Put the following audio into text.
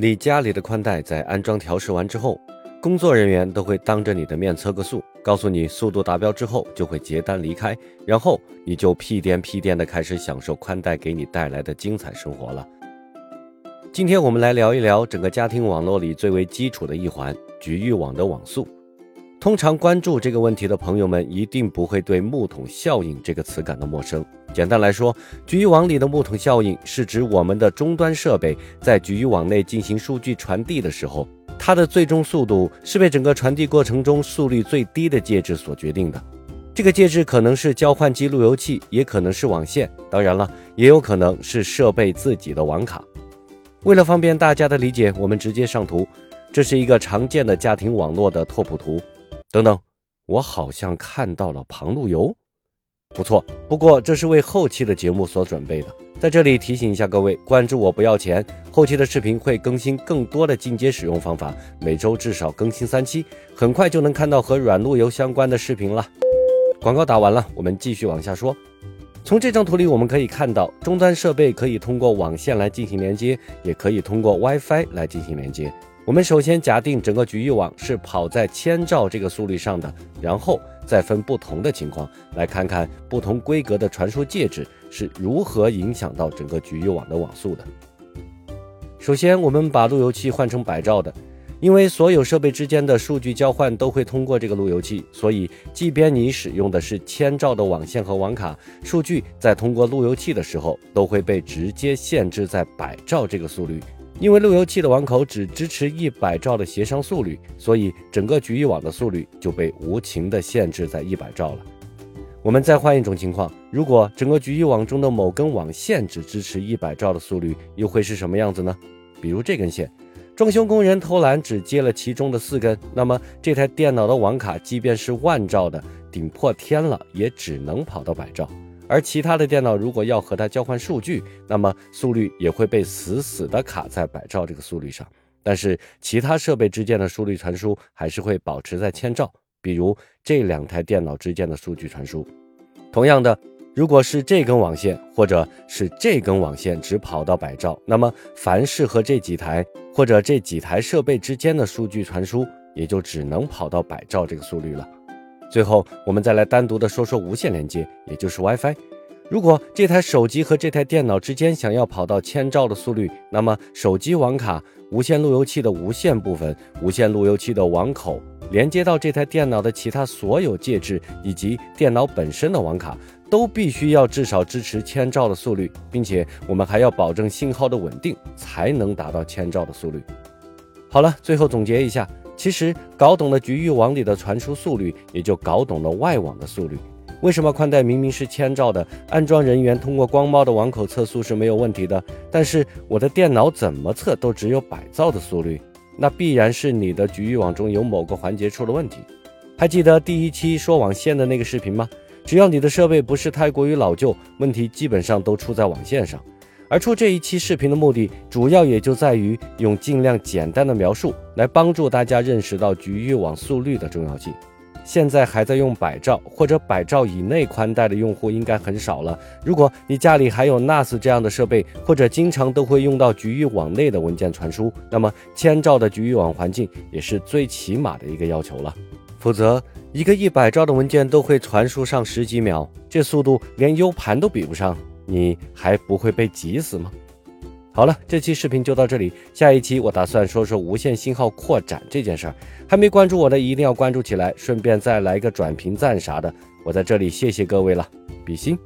你家里的宽带在安装调试完之后，工作人员都会当着你的面测个速，告诉你速度达标之后就会结单离开，然后你就屁颠屁颠的开始享受宽带给你带来的精彩生活了。今天我们来聊一聊整个家庭网络里最为基础的一环——局域网的网速。通常关注这个问题的朋友们，一定不会对“木桶效应”这个词感到陌生。简单来说，局域网里的木桶效应是指我们的终端设备在局域网内进行数据传递的时候，它的最终速度是被整个传递过程中速率最低的介质所决定的。这个介质可能是交换机路由器，也可能是网线，当然了，也有可能是设备自己的网卡。为了方便大家的理解，我们直接上图。这是一个常见的家庭网络的拓扑图。等等，我好像看到了旁路由，不错。不过这是为后期的节目所准备的。在这里提醒一下各位，关注我不要钱。后期的视频会更新更多的进阶使用方法，每周至少更新三期，很快就能看到和软路由相关的视频了。广告打完了，我们继续往下说。从这张图里我们可以看到，终端设备可以通过网线来进行连接，也可以通过 WiFi 来进行连接。我们首先假定整个局域网是跑在千兆这个速率上的，然后再分不同的情况来看看不同规格的传输介质是如何影响到整个局域网的网速的。首先，我们把路由器换成百兆的，因为所有设备之间的数据交换都会通过这个路由器，所以即便你使用的是千兆的网线和网卡，数据在通过路由器的时候都会被直接限制在百兆这个速率。因为路由器的网口只支持一百兆的协商速率，所以整个局域网的速率就被无情地限制在一百兆了。我们再换一种情况，如果整个局域网中的某根网线只支持一百兆的速率，又会是什么样子呢？比如这根线，装修工人偷懒只接了其中的四根，那么这台电脑的网卡即便是万兆的，顶破天了也只能跑到百兆。而其他的电脑如果要和它交换数据，那么速率也会被死死的卡在百兆这个速率上。但是其他设备之间的速率传输还是会保持在千兆，比如这两台电脑之间的数据传输。同样的，如果是这根网线或者是这根网线只跑到百兆，那么凡是和这几台或者这几台设备之间的数据传输，也就只能跑到百兆这个速率了。最后，我们再来单独的说说无线连接，也就是 WiFi。如果这台手机和这台电脑之间想要跑到千兆的速率，那么手机网卡、无线路由器的无线部分、无线路由器的网口连接到这台电脑的其他所有介质以及电脑本身的网卡，都必须要至少支持千兆的速率，并且我们还要保证信号的稳定，才能达到千兆的速率。好了，最后总结一下。其实搞懂了局域网里的传输速率，也就搞懂了外网的速率。为什么宽带明明是千兆的，安装人员通过光猫的网口测速是没有问题的，但是我的电脑怎么测都只有百兆的速率？那必然是你的局域网中有某个环节出了问题。还记得第一期说网线的那个视频吗？只要你的设备不是太过于老旧，问题基本上都出在网线上。而出这一期视频的目的，主要也就在于用尽量简单的描述来帮助大家认识到局域网速率的重要性。现在还在用百兆或者百兆以内宽带的用户应该很少了。如果你家里还有 NAS 这样的设备，或者经常都会用到局域网内的文件传输，那么千兆的局域网环境也是最起码的一个要求了。否则，一个一百兆的文件都会传输上十几秒，这速度连 U 盘都比不上。你还不会被急死吗？好了，这期视频就到这里，下一期我打算说说无线信号扩展这件事儿。还没关注我的一定要关注起来，顺便再来个转评赞啥的。我在这里谢谢各位了，比心。